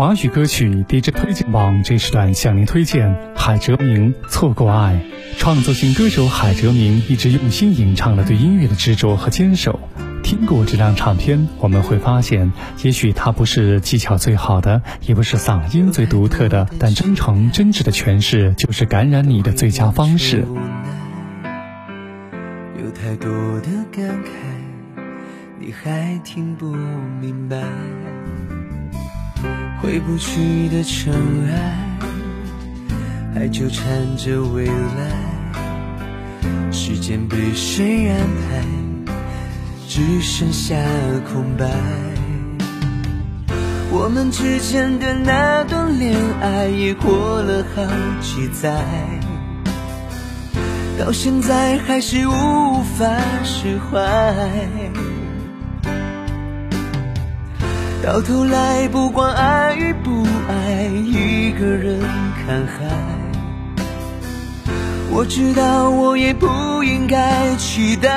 华语歌曲 DJ 推荐网这时段向您推荐海哲明《错过爱》。创作型歌手海哲明一直用心吟唱了对音乐的执着和坚守。听过这张唱片，我们会发现，也许它不是技巧最好的，也不是嗓音最独特的，但真诚真挚的诠释就是感染你的最佳方式。有太多的感慨，你还听不明白。回不去的尘埃，还纠缠着未来。时间被谁安排？只剩下空白。我们之间的那段恋爱也过了好几载，到现在还是无法释怀。到头来，不管爱与不爱，一个人看海。我知道，我也不应该期待。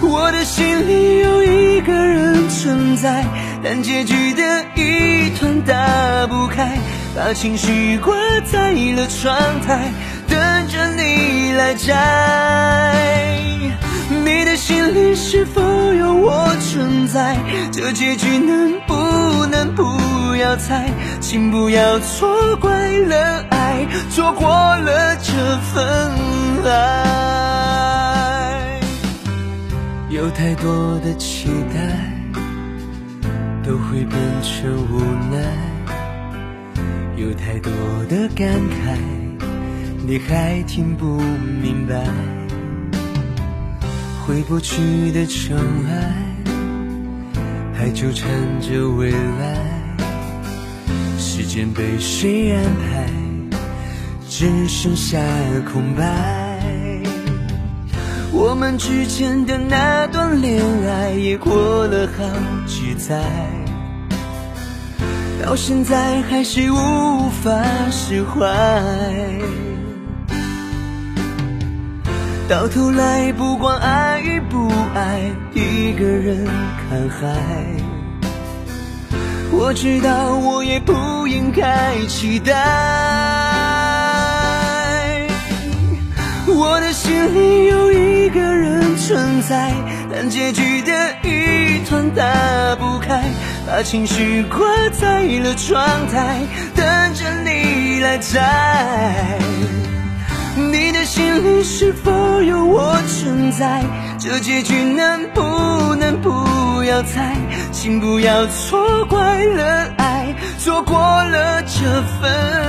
我的心里有一个人存在，但结局的一团打不开，把情绪挂在了窗台，等着你来摘。你的心里是否存在？这结局能不能不要猜？请不要错怪了爱，错过了这份爱。有太多的期待，都会变成无奈；有太多的感慨，你还听不明白。回不去的尘埃，纠缠着未来。时间被谁安排？只剩下空白。我们之间的那段恋爱也过了好几载，到现在还是无法释怀。到头来，不管爱，一个人看海。我知道，我也不应该期待。我的心里有一个人存在，但结局的一团打不开，把情绪挂在了窗台，等着你来摘。你的心里是否有我存在？这结局能不能不要猜？请不要错怪了爱，错过了这份。